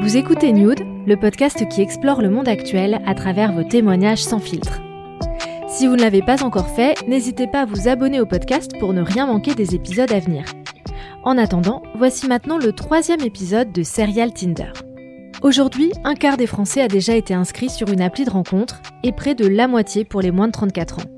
Vous écoutez Nude, le podcast qui explore le monde actuel à travers vos témoignages sans filtre. Si vous ne l'avez pas encore fait, n'hésitez pas à vous abonner au podcast pour ne rien manquer des épisodes à venir. En attendant, voici maintenant le troisième épisode de Serial Tinder. Aujourd'hui, un quart des Français a déjà été inscrit sur une appli de rencontre et près de la moitié pour les moins de 34 ans.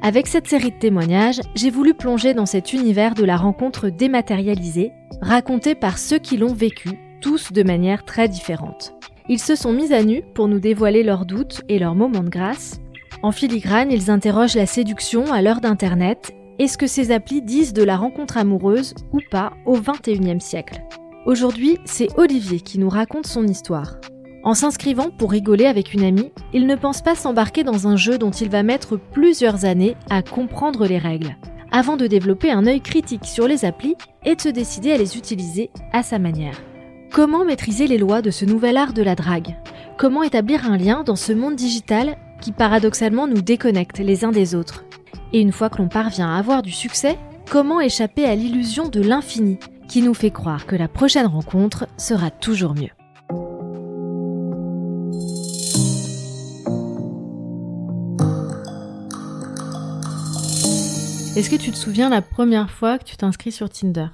Avec cette série de témoignages, j'ai voulu plonger dans cet univers de la rencontre dématérialisée, raconté par ceux qui l'ont vécu tous de manière très différente. Ils se sont mis à nu pour nous dévoiler leurs doutes et leurs moments de grâce. En filigrane, ils interrogent la séduction à l'heure d'Internet et ce que ces applis disent de la rencontre amoureuse ou pas au XXIe siècle? Aujourd'hui, c'est Olivier qui nous raconte son histoire. En s'inscrivant pour rigoler avec une amie, il ne pense pas s'embarquer dans un jeu dont il va mettre plusieurs années à comprendre les règles, avant de développer un œil critique sur les applis et de se décider à les utiliser à sa manière. Comment maîtriser les lois de ce nouvel art de la drague? Comment établir un lien dans ce monde digital qui paradoxalement nous déconnecte les uns des autres? Et une fois que l'on parvient à avoir du succès, comment échapper à l'illusion de l'infini qui nous fait croire que la prochaine rencontre sera toujours mieux? Est-ce que tu te souviens la première fois que tu t'inscris sur Tinder?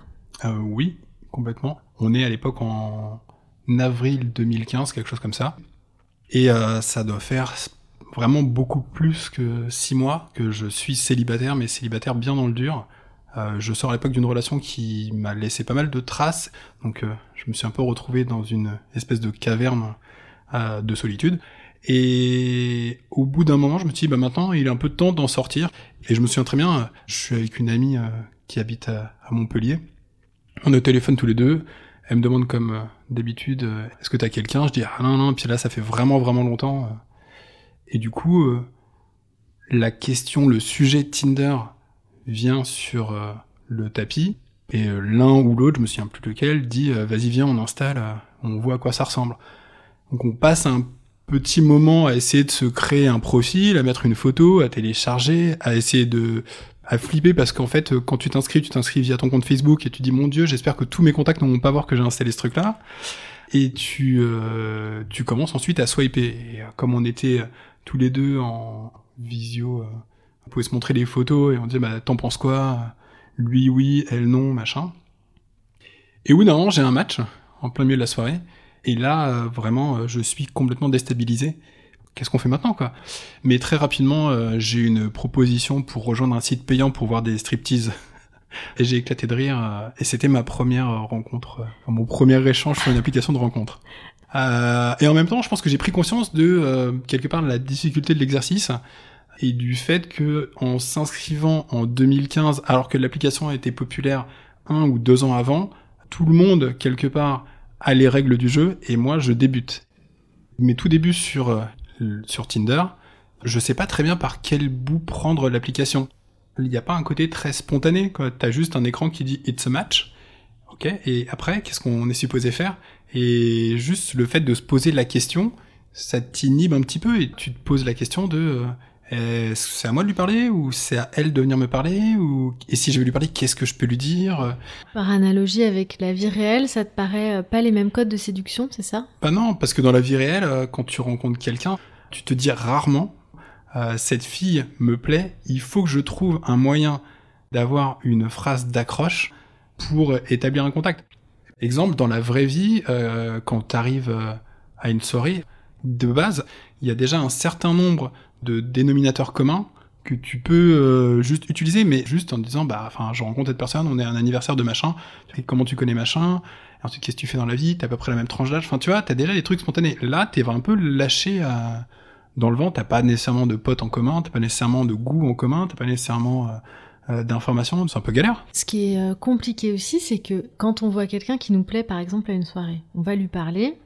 Euh, Oui, complètement. On est à l'époque en avril 2015, quelque chose comme ça. Et euh, ça doit faire vraiment beaucoup plus que six mois que je suis célibataire, mais célibataire bien dans le dur. Euh, je sors à l'époque d'une relation qui m'a laissé pas mal de traces, donc euh, je me suis un peu retrouvé dans une espèce de caverne de solitude. Et au bout d'un moment, je me suis dit, bah maintenant, il est un peu de temps d'en sortir. Et je me souviens très bien, je suis avec une amie qui habite à Montpellier. On est au téléphone tous les deux. Elle me demande comme d'habitude, est-ce que t'as quelqu'un? Je dis, ah non, non, puis là, ça fait vraiment, vraiment longtemps. Et du coup, la question, le sujet Tinder vient sur euh, le tapis et euh, l'un ou l'autre, je me souviens plus lequel, dit euh, vas-y viens on installe, on voit à quoi ça ressemble. Donc on passe un petit moment à essayer de se créer un profil, à mettre une photo, à télécharger, à essayer de à flipper parce qu'en fait quand tu t'inscris, tu t'inscris via ton compte Facebook et tu dis mon dieu, j'espère que tous mes contacts ne vont pas voir que j'ai installé ce truc là. Et tu tu commences ensuite à swiper. Et comme on était tous les deux en visio on pouvait se montrer des photos et on disait bah t'en penses quoi? Lui oui, elle non, machin. Et oui, non, j'ai un match en plein milieu de la soirée. Et là, euh, vraiment, euh, je suis complètement déstabilisé. Qu'est-ce qu'on fait maintenant, quoi Mais très rapidement, euh, j'ai une proposition pour rejoindre un site payant pour voir des striptease. et j'ai éclaté de rire. et c'était ma première rencontre, mon premier échange sur une application de rencontre. et en même temps, je pense que j'ai pris conscience de quelque part de la difficulté de l'exercice et du fait que en s'inscrivant en 2015, alors que l'application été populaire un ou deux ans avant, tout le monde quelque part a les règles du jeu et moi je débute. Mes tout débuts sur euh, sur Tinder, je sais pas très bien par quel bout prendre l'application. Il n'y a pas un côté très spontané, quoi. T'as juste un écran qui dit it's a match. Ok. Et après, qu'est-ce qu'on est supposé faire? Et juste le fait de se poser la question, ça t'inhibe un petit peu et tu te poses la question de euh, c'est à moi de lui parler ou c'est à elle de venir me parler ou et si je vais lui parler, qu'est-ce que je peux lui dire? Par analogie avec la vie réelle, ça te paraît euh, pas les mêmes codes de séduction, c'est ça? Bah non, parce que dans la vie réelle, euh, quand tu rencontres quelqu'un, tu te dis rarement euh, cette fille me plaît, il faut que je trouve un moyen d'avoir une phrase d'accroche pour établir un contact. Exemple, dans la vraie vie, quand tu arrives à une soirée, de base, il y a déjà un certain nombre de dénominateurs communs que tu peux euh, juste utiliser, mais juste en disant, bah, enfin, je rencontre cette personne, on est à un anniversaire de machin, comment tu connais machin, ensuite qu'est-ce que tu fais dans la vie, t'as à peu près la même tranche d'âge, enfin, tu vois, t'as déjà des trucs spontanés. Là, t'es un peu lâché dans le vent, t'as pas nécessairement de potes en commun, t'as pas nécessairement de goût en commun, t'as pas nécessairement d'informations, c'est un peu galère. Ce qui est compliqué aussi, c'est que quand on voit quelqu'un qui nous plaît, par exemple, à une soirée, on va lui parler,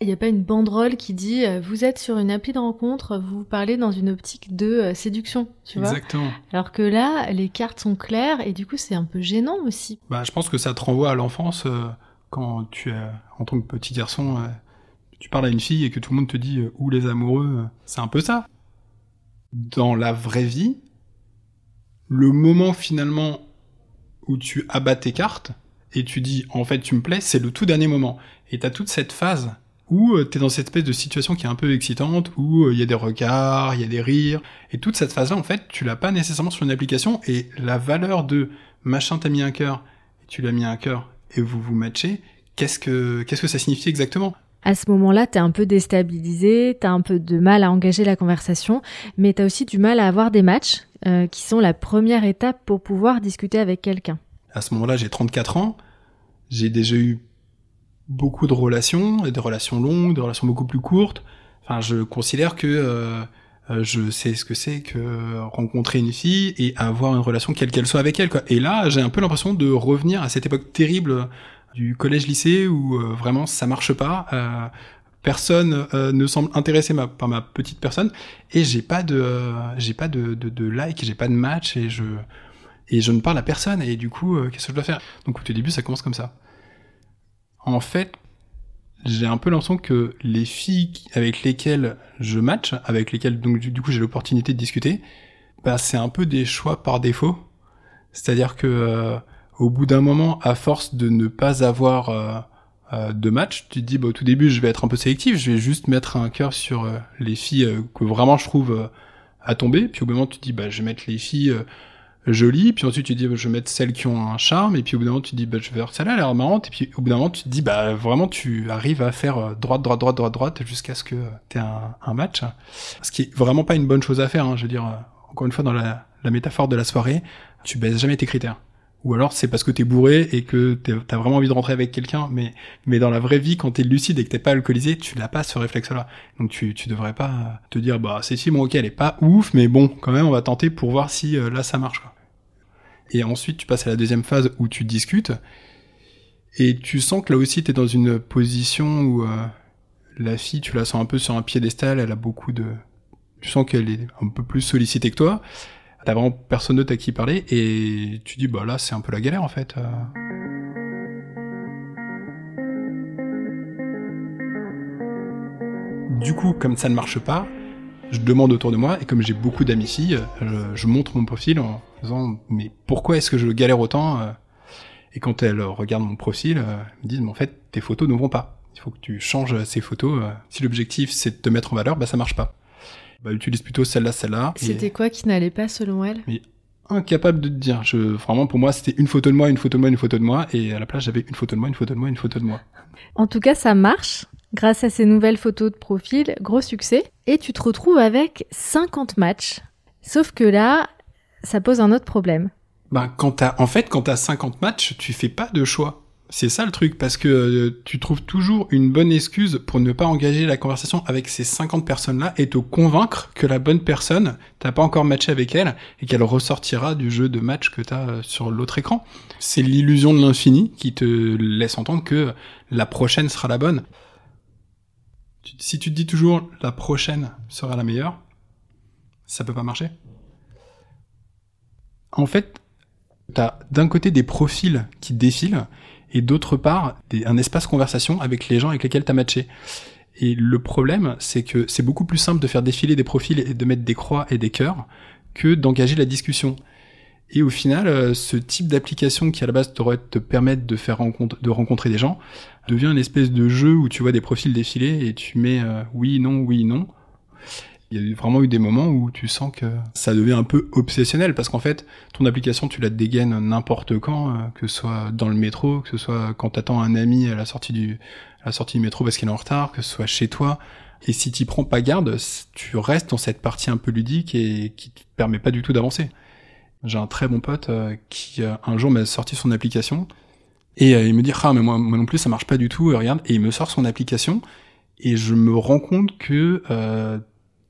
il n'y a pas une banderole qui dit euh, vous êtes sur une appli de rencontre, vous parlez dans une optique de euh, séduction, tu vois. Exactement. Alors que là, les cartes sont claires et du coup, c'est un peu gênant aussi. Bah, je pense que ça te renvoie à l'enfance euh, quand tu es en tant que petit garçon, tu parles à une fille et que tout le monde te dit où les amoureux, c'est un peu ça. Dans la vraie vie, le moment finalement où tu abats tes cartes et tu dis en fait tu me plais, c'est le tout dernier moment. Et t'as toute cette phase où euh, t'es dans cette espèce de situation qui est un peu excitante, où euh, il y a des regards, il y a des rires, et toute cette phase-là, en fait, tu l'as pas nécessairement sur une application, et la valeur de machin t'a mis un cœur, et tu l'as mis un cœur, et vous vous matchez, qu'est-ce que, qu'est-ce que ça signifie exactement? À ce moment-là, t'es un peu déstabilisé, t'as un peu de mal à engager la conversation, mais t'as aussi du mal à avoir des matchs euh, qui sont la première étape pour pouvoir discuter avec quelqu'un. À ce moment-là, j'ai 34 ans, j'ai déjà eu beaucoup de relations, des relations longues, des relations beaucoup plus courtes. Enfin, je considère que euh, euh, je sais ce que c'est que rencontrer une fille et avoir une relation quelle qu'elle soit avec elle. Et là, j'ai un peu l'impression de revenir à cette époque terrible du collège-lycée où euh, vraiment ça marche pas. Personne ne semble intéressé par ma petite personne et j'ai pas de j'ai pas de, de, de like, j'ai pas de match et je et je ne parle à personne et du coup qu'est-ce que je dois faire? Donc au début ça commence comme ça en fait, j'ai un peu l'impression que les filles avec lesquelles je match, avec lesquelles donc du, coup j'ai l'opportunité de discuter, bah c'est un peu des choix par défaut. C'est-à-dire que euh, au bout d'un moment, à force de ne pas avoir euh, euh, de match, tu te dis bah, au tout début je vais être un peu sélectif, je vais juste mettre un cœur sur les filles que vraiment je trouve à tomber, puis au bout moment tu te dis bah je vais mettre les filles jolie, puis ensuite tu dis bah, je vais mettre celles qui ont un charme, et puis au bout d'un moment tu dis bah je vais faire celle-là, elle a l'air marrante, et puis au bout d'un moment tu te dis bah vraiment tu arrives à faire euh, droite, droite, droite, droite, droite, jusqu'à ce que tu aies un, match. Ce qui est vraiment pas une bonne chose à faire, hein, je veux dire, euh, encore une fois dans la, la métaphore de la soirée, tu baisses jamais tes critères. Ou alors c'est parce que t'es bourré et que t'as vraiment envie de rentrer avec quelqu'un, mais mais dans la vraie vie, quand t'es lucide et que t'es pas alcoolisé, tu l'as pas ce réflexe-là. Donc tu tu devrais pas te dire bah c'est si bon ok elle est pas ouf, mais bon quand même on va tenter pour voir si euh, là ça marche. Quoi. Et ensuite, tu passes à la deuxième phase où tu discutes. Et tu sens que là aussi, tu es dans une position où euh, la fille, tu la sens un peu sur un piédestal, elle a beaucoup de... Tu sens qu'elle est un peu plus sollicitée que toi. T'as vraiment personne d'autre à qui parler. Et tu dis, bah là, c'est un peu la galère en fait. Euh. Du coup, comme ça ne marche pas, je demande autour de moi, et comme j'ai beaucoup d'amis filles, je, montre mon profil en disant mais pourquoi est-ce que je galère autant euh? Et quand elles regardent mon profil, euh, elles me disent mais en fait tes photos ne vont pas. Il faut que tu changes ces photos. Euh. Si l'objectif c'est de te mettre en valeur, bah ça marche pas. Bah utilise plutôt celle-là, celle-là. C'était quoi qui n'allait pas selon elle? Mais incapable de te dire. Je, vraiment, pour moi, c'était une photo de moi, une photo de moi, une photo de moi, et à la place, j'avais une photo de moi, une photo de moi, une photo de moi. En tout cas, ça marche. Grâce à ces nouvelles photos de profil, gros succès. Et tu te retrouves avec 50 matchs. Sauf que là, ça pose un autre problème. Ben, quand t'as, en fait, quand t'as 50 matchs, tu fais pas de choix. C'est ça le truc, parce que euh, tu trouves toujours une bonne excuse pour ne pas engager la conversation avec ces 50 personnes-là et te convaincre que la bonne personne, t'as pas encore matché avec elle et qu'elle ressortira du jeu de match que t'as euh, sur l'autre écran. C'est l'illusion de l'infini qui te laisse entendre que la prochaine sera la bonne si tu te dis toujours la prochaine sera la meilleure, ça peut pas marcher. En fait, t'as d'un côté des profils qui défilent et d'autre part un espace conversation avec les gens avec lesquels t'as matché. Et le problème, c'est que c'est beaucoup plus simple de faire défiler des profils et de mettre des croix et des cœurs que d'engager la discussion. Et au final, euh, ce type d'application qui à la base devrait te permettre de faire de rencontrer des gens, devient une espèce de jeu où tu vois des profils défiler et tu mets euh, oui, non, oui, non. Il y a vraiment eu des moments où tu sens que ça devient un peu obsessionnel parce qu'en fait, ton application, tu la dégaines n'importe quand, euh, que ce soit dans le métro, que ce soit quand t'attends un ami à la sortie du, à la sortie du métro parce qu'il est en retard, que ce soit chez toi. Et si t'y prends pas garde, tu restes dans cette partie un peu ludique et qui te permet pas du tout d'avancer. J'ai un très bon pote euh, qui un jour m'a sorti son application et euh, il me dit ah mais moi, moi non plus ça marche pas du tout. regarde et il me sort son application et je me rends compte que euh,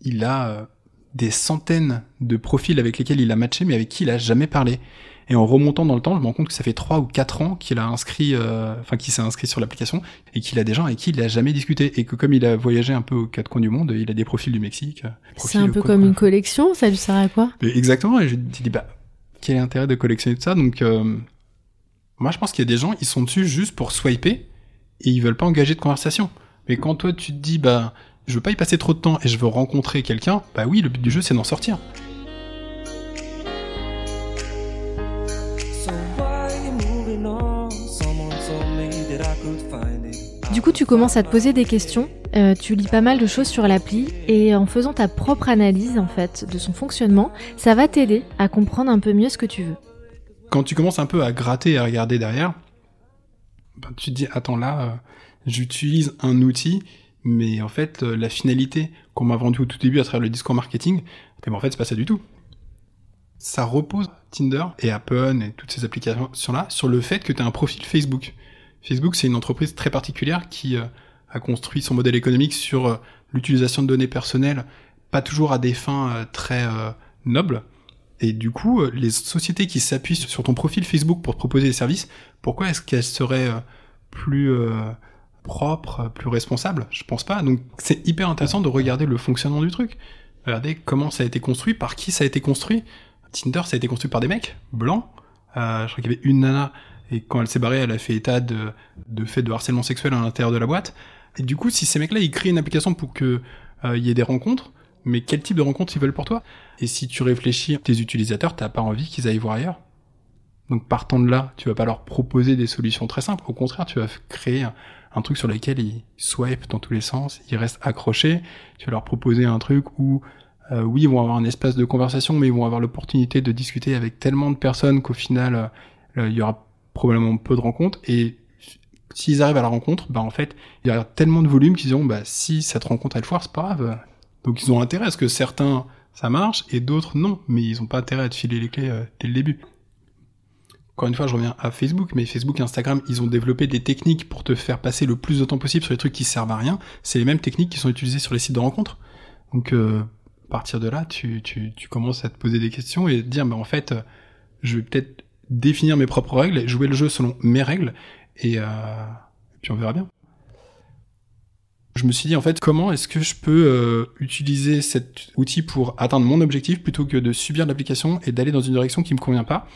il a des centaines de profils avec lesquels il a matché, mais avec qui il a jamais parlé. Et en remontant dans le temps, je me rends compte que ça fait trois ou quatre ans qu'il a inscrit, euh, enfin qu'il s'est inscrit sur l'application et qu'il a des gens avec qui il a jamais discuté et que comme il a voyagé un peu aux quatre coins du monde, il a des profils du Mexique. C'est un peu comme une collection, ça lui sert à quoi? Exactement. Et je me dis bah quel est l'intérêt de collectionner tout ça? Donc euh, moi je pense qu'il y a des gens ils sont dessus juste pour swiper et ils veulent pas engager de conversation. Mais quand toi tu te dis bah je veux pas y passer trop de temps et je veux rencontrer quelqu'un, bah oui, le but du jeu c'est d'en sortir. Du coup, tu commences à te poser des questions, euh, tu lis pas mal de choses sur l'appli et en faisant ta propre analyse en fait de son fonctionnement, ça va t'aider à comprendre un peu mieux ce que tu veux. Quand tu commences un peu à gratter et à regarder derrière, bah, tu te dis attends là, euh, j'utilise un outil mais en fait, euh, la finalité qu'on m'a vendue au tout début à travers le discours marketing, mais en fait, c'est pas ça du tout. Ça repose Tinder et Apple et toutes ces applications-là sur le fait que tu as un profil Facebook. Facebook, c'est une entreprise très particulière qui euh, a construit son modèle économique sur euh, l'utilisation de données personnelles, pas toujours à des fins très nobles. Et du coup, les sociétés qui s'appuient sur ton profil Facebook pour te proposer des services, pourquoi est-ce qu'elles seraient plus propre, plus responsable Je pense pas. Donc c'est hyper intéressant de regarder le fonctionnement du truc. Regardez comment ça a été construit, par qui ça a été construit. Tinder, ça a été construit par des mecs blancs. Euh, je crois qu'il y avait une nana et quand elle s'est barrée, elle a fait état de, de fait de harcèlement sexuel à l'intérieur de la boîte. Et du coup, si ces mecs-là, ils créent une application pour que euh, il y ait des rencontres, mais quel type de rencontres ils veulent pour toi? Et si tu réfléchis, tes utilisateurs, t'as pas envie qu'ils aillent voir ailleurs? Donc partant de là, tu vas pas leur proposer des solutions très simples. Au contraire, tu vas créer un truc sur lequel ils swipe dans tous les sens, ils restent accrochés. Tu vas leur proposer un truc où, euh, oui, ils vont avoir un espace de conversation, mais ils vont avoir l'opportunité de discuter avec tellement de personnes qu'au final, euh, il y aura probablement peu de rencontres. Et s'ils arrivent à la rencontre, bah en fait, il y aura tellement de volume qu'ils diront, bah si cette rencontre elle foire, c'est pas grave. Donc ils ont intérêt à ce que certains ça marche et d'autres non, mais ils ont pas intérêt à te filer les clés euh, dès le début encore une fois, je reviens à Facebook, mais Facebook et Instagram, ils ont développé des techniques pour te faire passer le plus de temps possible sur les trucs qui servent à rien. C'est les mêmes techniques qui sont utilisées sur les sites de rencontres. Donc, euh, à partir de là, tu, tu, tu, commences à te poser des questions et te dire, bah, en fait, euh, je vais peut-être définir mes propres règles, jouer le jeu selon mes règles, et, euh, puis on verra bien. Je me suis dit, en fait, comment est-ce que je peux euh, utiliser cet outil pour atteindre mon objectif plutôt que de subir l'application et d'aller dans une direction qui me convient pas?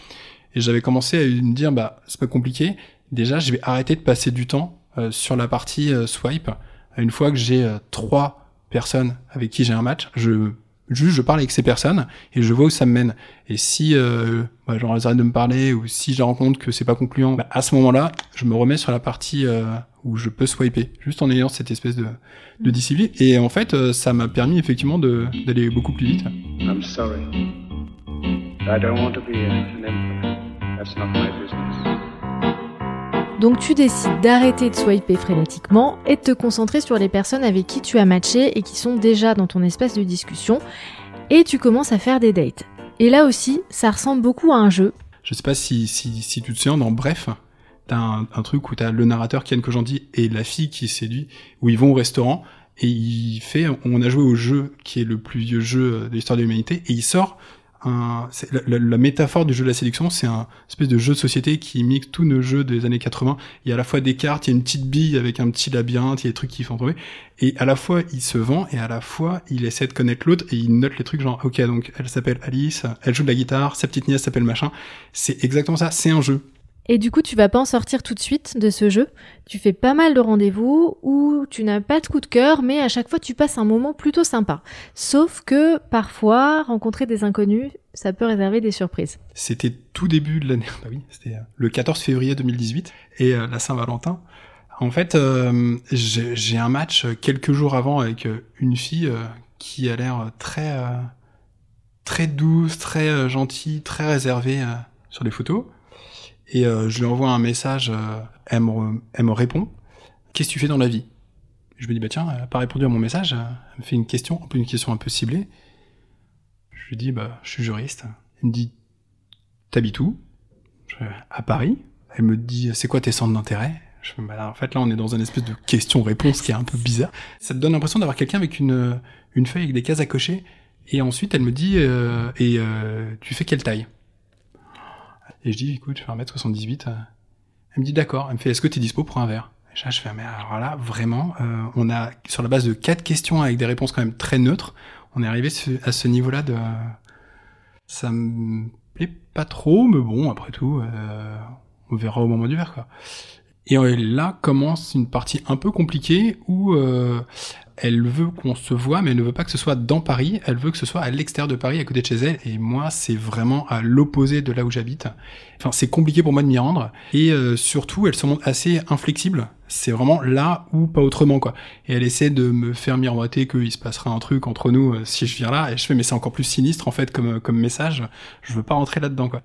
Et j'avais commencé à me dire, bah, c'est pas compliqué. Déjà, je vais arrêter de passer du temps euh, sur la partie euh, swipe. Une fois que j'ai euh, trois personnes avec qui j'ai un match, je juste je parle avec ces personnes et je vois où ça me mène. Et si euh, bah, genre elles de me parler ou si je rends compte que c'est pas concluant, bah, à ce moment-là, je me remets sur la partie où je peux swiper, juste en ayant cette espèce de, de discipline. Et en fait, ça m'a permis effectivement d'aller beaucoup plus vite. I'm sorry. I don't want to be donc tu décides d'arrêter de swiper frénétiquement et de te concentrer sur les personnes avec qui tu as matché et qui sont déjà dans ton espace de discussion et tu commences à faire des dates. Et là aussi, ça ressemble beaucoup à un jeu. Je sais pas si, si, si tu te souviens dans Bref, t'as un, un truc où t'as le narrateur Ken Kojandi et la fille qui séduit, où ils vont au restaurant et il fait, on a joué au jeu qui est le plus vieux jeu de l'histoire de l'humanité et il sort un, la, la, métaphore du jeu de la séduction, c'est un espèce de jeu de société qui mixe tous nos jeux des années 80. Il y a à la fois des cartes, il y a une petite bille avec un petit labyrinthe, il y a des trucs qui font tomber. Et à la fois, il se vend et à la fois, il essaie de connaître l'autre et il note les trucs genre, ok, donc elle s'appelle Alice, elle joue de la guitare, sa petite nièce s'appelle machin. C'est exactement ça, c'est un jeu. Et du coup, tu vas pas en sortir tout de suite de ce jeu. Tu fais pas mal de rendez-vous où tu n'as pas de coup de cœur, mais à chaque fois tu passes un moment plutôt sympa. Sauf que parfois, rencontrer des inconnus, ça peut réserver des surprises. C'était tout début de l'année, bah oui, c'était euh, le 14 février 2018 et euh, la Saint-Valentin. En fait, euh, j'ai un match quelques jours avant avec une fille qui a l'air très très douce, très gentille, très réservée sur les photos. Et euh, je lui envoie un message, euh, elle, me, elle, me, répond Qu'est-ce que tu fais dans la vie? Je me dis Bah tiens, elle n'a pas répondu à mon message, elle me fait une question, une question un peu ciblée. Je lui dis Bah, je suis juriste. Elle me dit T'habites où? À Paris. Elle me dit C'est quoi tes centres d'intérêt? Je, bah, en fait, là, on est dans une espèce de question-réponse qui est un peu bizarre. Ça te donne l'impression d'avoir quelqu'un avec une, une feuille avec des cases à cocher Et ensuite, elle me dit, euh, et euh, tu fais quelle taille? Et je dis, écoute, je fais 1m78. Elle me dit, d'accord. Elle me fait, est-ce que tu es dispo pour un verre? Et là, je fais, mais alors là, vraiment, euh, on a, sur la base de quatre questions avec des réponses quand même très neutres, on est arrivé à ce niveau-là de... Ça me plaît pas trop, mais bon, après tout, euh, on verra au moment du verre, quoi. Et là commence une partie un peu compliquée où euh, elle veut qu'on se voit, mais elle ne veut pas que ce soit dans Paris, elle veut que ce soit à l'extérieur de Paris, à côté de chez elle, et moi, c'est vraiment à l'opposé de là où j'habite. Enfin, c'est compliqué pour moi de m'y rendre, et euh, surtout, elle se montre assez inflexible. C'est vraiment là ou pas autrement, quoi. Et elle essaie de me faire miroiter qu'il se passera un truc entre nous euh, si je viens là, et je fais, mais c'est encore plus sinistre, en fait, comme, comme message. Je veux pas rentrer là-dedans, quoi.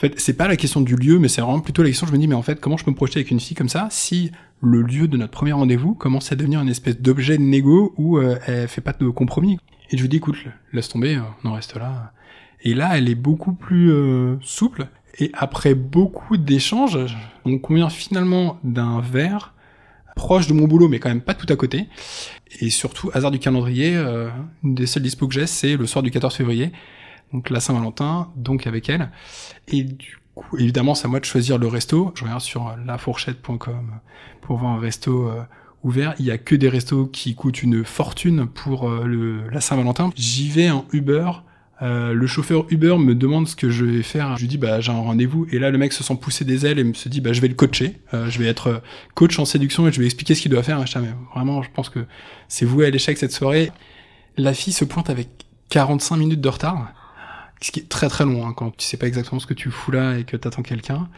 En fait, c'est pas la question du lieu, mais c'est vraiment plutôt la question, je me dis, mais en fait, comment je peux me projeter avec une fille comme ça si le lieu de notre premier rendez-vous commence à devenir une espèce d'objet de négo où euh, elle fait pas de compromis. Et je lui dis, écoute, laisse tomber, euh, on en reste là. Et là, elle est beaucoup plus euh, souple. Et après beaucoup d'échanges, on convient finalement d'un verre proche de mon boulot, mais quand même pas tout à côté. Et surtout, hasard du calendrier, une des seules dispo que j'ai, c'est le soir du 14 février donc la Saint-Valentin, donc avec elle. Et du coup, évidemment, c'est à moi de choisir le resto. Je regarde sur lafourchette.com pour voir un resto euh, ouvert. Il y a que des restos qui coûtent une fortune pour euh, le, la Saint-Valentin. J'y vais en Uber. Euh, le chauffeur Uber me demande ce que je vais faire. Je lui dis bah j'ai un rendez-vous et là le mec se sent pousser des ailes et me se dit bah je vais le coacher. je vais être coach en séduction et je vais expliquer ce qu'il doit faire. Mais vraiment je pense que c'est voué à l'échec cette soirée. La fille se pointe avec 45 minutes de retard ce qui est très très long hein, quand tu sais pas exactement ce que tu fous là et que t'attends quelqu'un.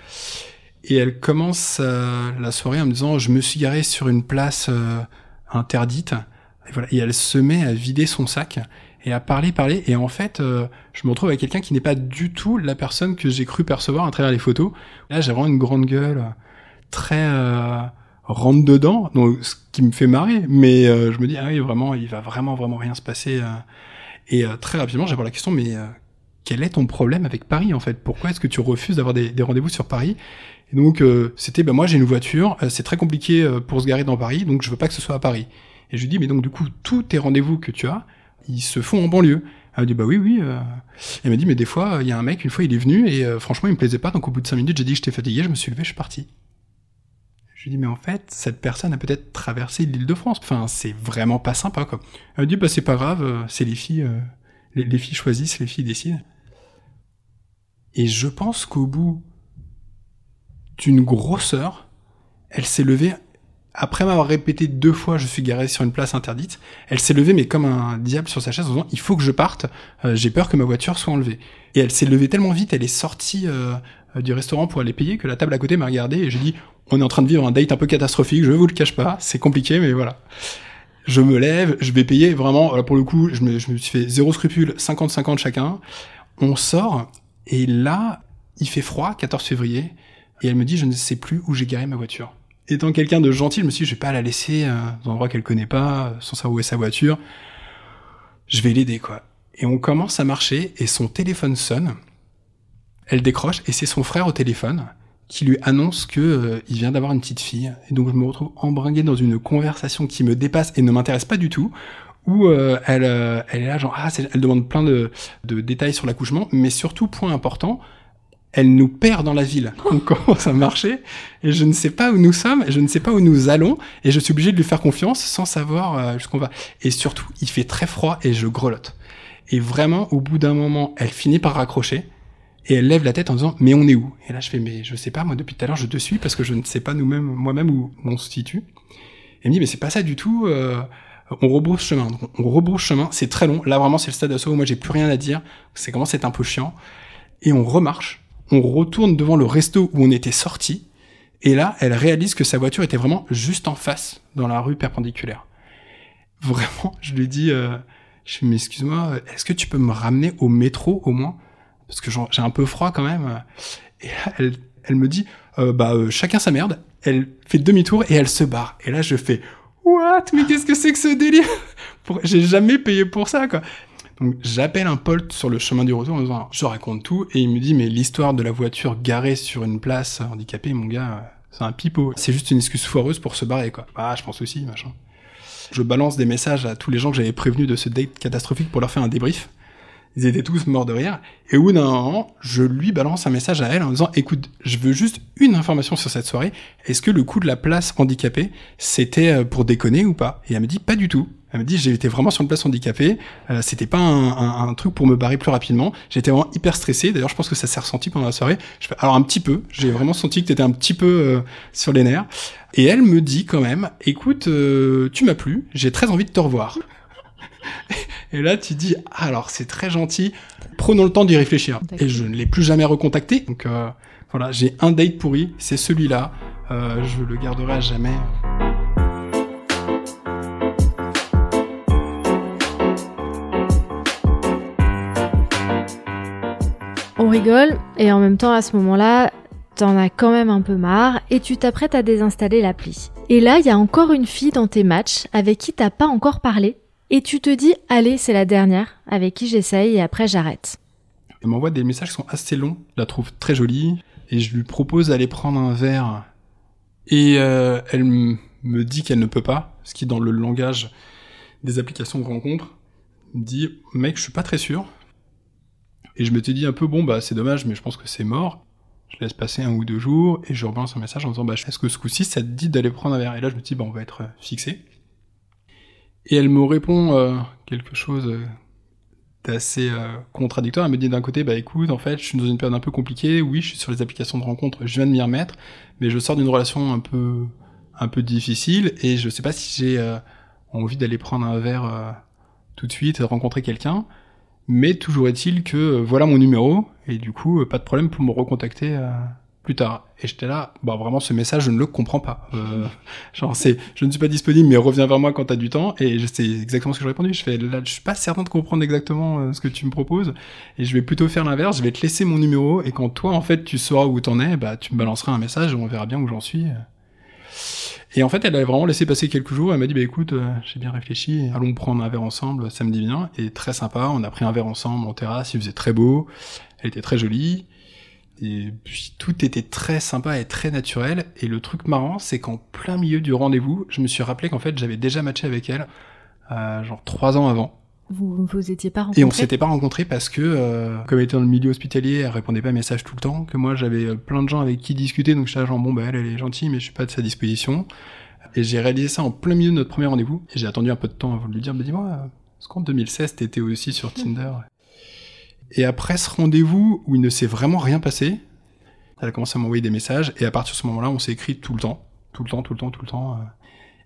Et elle commence euh, la soirée en me disant je me suis garé sur une place euh, interdite. Et voilà. Et elle se met à vider son sac et à parler, parler. Et en fait, euh, je me retrouve avec quelqu'un qui n'est pas du tout la personne que j'ai cru percevoir à travers les photos. Là, j'ai vraiment une grande gueule, très rentre dedans, donc ce qui me fait marrer. Mais je me dis ah oui vraiment, il va vraiment vraiment rien se passer. et très rapidement, j'avais la question mais quel est ton problème avec Paris en fait? Pourquoi est-ce que tu refuses d'avoir des, rendez-vous sur Paris? Et donc euh, c'était, ben moi j'ai une voiture, euh, c'est très compliqué euh, pour se garer dans Paris, donc je veux pas que ce soit à Paris. Et je lui dis, mais donc du coup tous tes rendez-vous que tu as, ils se font en banlieue. Elle me dit bah oui oui. Elle m'a dit mais des fois il y a un mec une fois il est venu et franchement il me plaisait pas donc au bout de cinq minutes j'ai dit j'étais fatigué je me suis levé je suis parti. Je lui dis mais en fait cette personne a peut-être traversé l'île de France. Enfin c'est vraiment pas sympa quoi. Elle me dit bah c'est pas grave c'est les filles les, les filles choisissent les filles décident. Et je pense qu'au bout d'une grosseur, elle s'est levée, après m'avoir répété deux fois je suis garé sur une place interdite, elle s'est levée mais comme un diable sur sa chaise en disant il faut que je parte, euh, j'ai peur que ma voiture soit enlevée. Et elle s'est levée tellement vite, elle est sortie euh, du restaurant pour aller payer que la table à côté m'a regardé et j'ai dit on est en train de vivre un date un peu catastrophique, je vous le cache pas, c'est compliqué mais voilà. Je me lève, je vais payer vraiment, pour le coup, je me, je me suis fait zéro scrupule, 50-50 chacun. On sort et là, il fait froid, 14 février, et elle me dit, je ne sais plus où j'ai garé ma voiture. Étant quelqu'un de gentil, je me suis dit, je vais pas la laisser euh, dans un endroit qu'elle connaît pas, sans savoir où est sa voiture. Je vais l'aider, quoi. Et on commence à marcher, et son téléphone sonne. Elle décroche, et c'est son frère au téléphone qui lui annonce que euh, il vient d'avoir une petite fille. Et donc je me retrouve embringué dans une conversation qui me dépasse et ne m'intéresse pas du tout, où euh, elle, euh, elle est là, genre, ah, elle demande plein de, de détails sur l'accouchement, mais surtout, point important, elle nous perd dans la ville. On commence à marcher et je ne sais pas où nous sommes, je ne sais pas où nous allons et je suis obligé de lui faire confiance sans savoir euh, jusqu'où on va. Et surtout, il fait très froid et je grelotte. Et vraiment, au bout d'un moment, elle finit par raccrocher et elle lève la tête en disant mais on est où? Et là, je fais mais je sais pas, moi depuis tout à l'heure, je te suis parce que je ne sais pas nous-mêmes, moi-même où on se situe. Et elle me dit mais c'est pas ça du tout. Euh, on rebrousse chemin. on rebrousse chemin, c'est très long. Là vraiment c'est le stade assaut où moi j'ai plus rien à dire. C'est comment c'est un peu chiant. Et on remarche, on retourne devant le resto où on était sorti. Et là, elle réalise que sa voiture était vraiment juste en face, dans la rue perpendiculaire. Vraiment, je lui dis, euh, je lui mais excuse-moi, est-ce que tu peux me ramener au métro au moins? Parce que j'ai un peu froid quand même. Et là, elle, elle me dit, euh, bah euh, chacun sa merde. Elle fait demi-tour et elle se barre. Et là, je fais, What? Mais qu'est-ce que c'est que ce délire? J'ai jamais payé pour ça, quoi. Donc j'appelle un pote sur le chemin du retour en disant, je raconte tout, et il me dit, mais l'histoire de la voiture garée sur une place handicapée, mon gars, c'est un pipeau. C'est juste une excuse foireuse pour se barrer, quoi. Ah, je pense aussi, machin. Je balance des messages à tous les gens que j'avais prévenus de ce date catastrophique pour leur faire un débrief. Ils étaient tous morts de rire. Et au bout d'un moment, je lui balance un message à elle en disant, écoute, je veux juste une information sur cette soirée. Est-ce que le coup de la place handicapée, c'était euh, pour déconner ou pas? Et elle me dit, pas du tout. Elle me dit, j'étais vraiment sur une place handicapée. Euh, c'était pas un, truc pour me barrer plus rapidement. J'étais vraiment hyper stressé. D'ailleurs, je pense que ça s'est ressenti pendant la soirée. Alors un petit peu. J'ai vraiment senti que t'étais un petit peu euh, sur les nerfs. Et elle me dit quand même, écoute, tu m'as plu. J'ai très envie de te revoir. Et là, tu dis, ah, alors c'est très gentil, prenons le temps d'y réfléchir. Et je ne l'ai plus jamais recontacté. Donc euh, voilà, j'ai un date pourri, c'est celui-là. Euh, je le garderai à jamais. On rigole, et en même temps, à ce moment-là, t'en as quand même un peu marre, et tu t'apprêtes à désinstaller l'appli. Et là, il y a encore une fille dans tes matchs avec qui t'as pas encore parlé, et tu te dis, allez, c'est la dernière, avec qui j'essaye et après j'arrête. Elle m'envoie des messages qui sont assez longs, je la trouve très jolie, et je lui propose d'aller prendre un verre. Et euh, elle me dit qu'elle ne peut pas, ce qui dans le langage des applications de rencontre me dit, mec, je suis pas très sûr. Et je me dit un peu, bon, bah c'est dommage, mais je pense que c'est mort. Je laisse passer un ou deux jours et je rebalance un message en disant, bah est-ce que ce coup-ci ça te dit d'aller prendre un verre? Et là je me dis, bah on va être fixé. Et elle me répond euh, quelque chose euh, d'assez euh, contradictoire. Elle me dit d'un côté, bah écoute, en fait, je suis dans une période un peu compliquée. Oui, je suis sur les applications de rencontre, je viens de m'y remettre, mais je sors d'une relation un peu un peu difficile et je sais pas si j'ai envie d'aller prendre un verre tout de suite, rencontrer quelqu'un. Mais toujours est-il que voilà mon numéro et du coup, pas de problème pour me recontacter plus tard. Et j'étais là, bah vraiment ce message, je ne le comprends pas. Euh, genre c'est, je ne suis pas disponible, mais reviens vers moi quand tu as du temps. Et c'est exactement ce que j'ai répondu. Je fais, là, je suis pas certain de comprendre exactement euh, ce que tu me proposes. Et je vais plutôt faire l'inverse. Je vais te laisser mon numéro. Et quand toi, en fait, tu sauras où t'en es, bah tu me balanceras un message et on verra bien où j'en suis. Et en fait, elle a vraiment laissé passer quelques jours. Elle m'a dit, bah écoute, euh, j'ai bien réfléchi. Allons prendre un verre ensemble. Ça me dit bien. Et très sympa. On a pris un verre ensemble en terrasse. Il faisait très beau. Elle était très jolie. Et puis tout était très sympa et très naturel. Et le truc marrant, c'est qu'en plein milieu du rendez-vous, je me suis rappelé qu'en fait j'avais déjà matché avec elle, euh, genre trois ans avant. Vous vous étiez pas rencontrés Et on s'était pas rencontrés parce que, euh, comme elle était dans le milieu hospitalier, elle répondait pas à mes messages tout le temps. Que moi j'avais euh, plein de gens avec qui discuter, donc j'étais genre bon bah elle, elle est gentille, mais je suis pas de sa disposition. Et j'ai réalisé ça en plein milieu de notre premier rendez-vous. Et j'ai attendu un peu de temps avant de lui dire, bah dis-moi, est-ce qu'en 2016 t'étais aussi sur Tinder et après ce rendez-vous où il ne s'est vraiment rien passé, elle a commencé à m'envoyer des messages et à partir de ce moment-là, on s'est écrit tout le temps, tout le temps, tout le temps, tout le temps. Euh.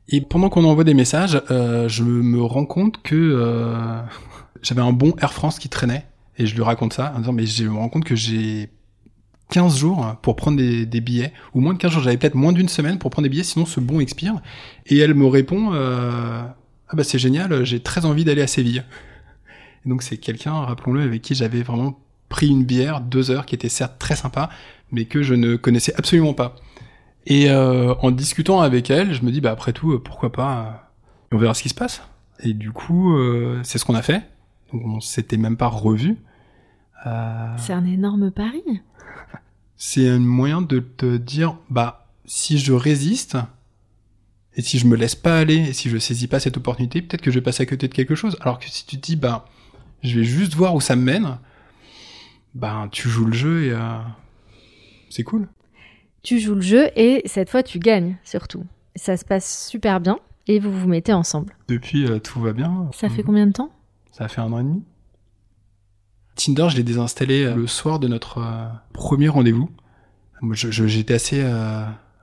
Et pendant qu'on envoie des messages, euh, je me rends compte que euh, j'avais un bon Air France qui traînait et je lui raconte ça en disant mais je me rends compte que j'ai 15 jours pour prendre des, billets, ou moins de 15 jours, j'avais peut-être moins d'une semaine pour prendre des billets, sinon ce bon expire. Et elle me répond, ah bah c'est génial, j'ai très envie d'aller à Séville donc c'est quelqu'un, rappelons-le, avec qui j'avais vraiment pris une bière, deux heures, qui était certes très sympa, mais que je ne connaissais absolument pas. Et euh, en discutant avec elle, je me dis, bah après tout, euh, pourquoi pas, euh, on verra ce qui se passe. Et du coup, c'est ce qu'on a fait. Donc on s'était même pas revu. C'est un énorme pari. c'est un moyen de te dire, bah si je résiste, et si je me laisse pas aller, et si je saisis pas cette opportunité, peut-être que je vais passer à côté de quelque chose. Alors que si tu te dis, bah je vais juste voir où ça me mène, ben tu joues le jeu et euh, c'est cool. Tu joues le jeu et cette fois tu gagnes surtout. Ça se passe super bien et vous vous mettez ensemble. Depuis, euh, tout va bien. Ça fait combien de temps? Ça fait un an et demi. Tinder, je l'ai désinstallé euh, le soir de notre premier rendez-vous. J'étais assez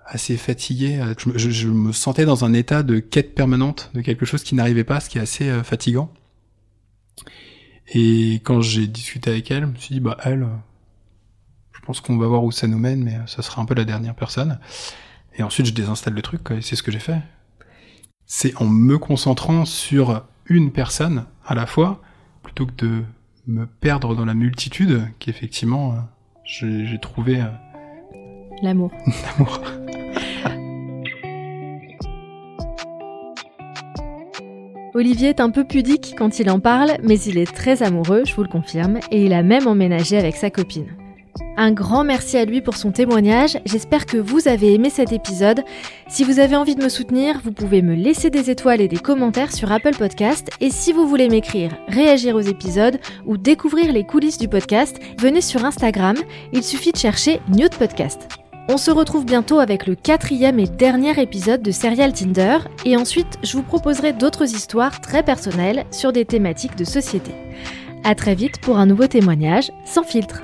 assez fatigué. Je, je, me sentais dans un état de quête permanente de quelque chose qui n'arrivait pas, ce qui est assez fatigant. Et quand j'ai discuté avec elle, je me suis dit, bah elle, je pense qu'on va voir où ça nous mène, mais ça sera un peu la dernière personne. Et ensuite, je désinstalle le truc, et c'est ce que j'ai fait. C'est en me concentrant sur une personne à la fois, plutôt que de me perdre dans la multitude, qu'effectivement, j'ai trouvé... Euh, L'amour. L'amour. Olivier est un peu pudique quand il en parle, mais il est très amoureux, je vous le confirme, et il a même emménagé avec sa copine. Un grand merci à lui pour son témoignage, j'espère que vous avez aimé cet épisode. Si vous avez envie de me soutenir, vous pouvez me laisser des étoiles et des commentaires sur Apple Podcast et si vous voulez m'écrire, réagir aux épisodes ou découvrir les coulisses du podcast, venez sur Instagram, il suffit de chercher Newt Podcast. On se retrouve bientôt avec le quatrième et dernier épisode de Serial Tinder et ensuite je vous proposerai d'autres histoires très personnelles sur des thématiques de société. A très vite pour un nouveau témoignage sans filtre.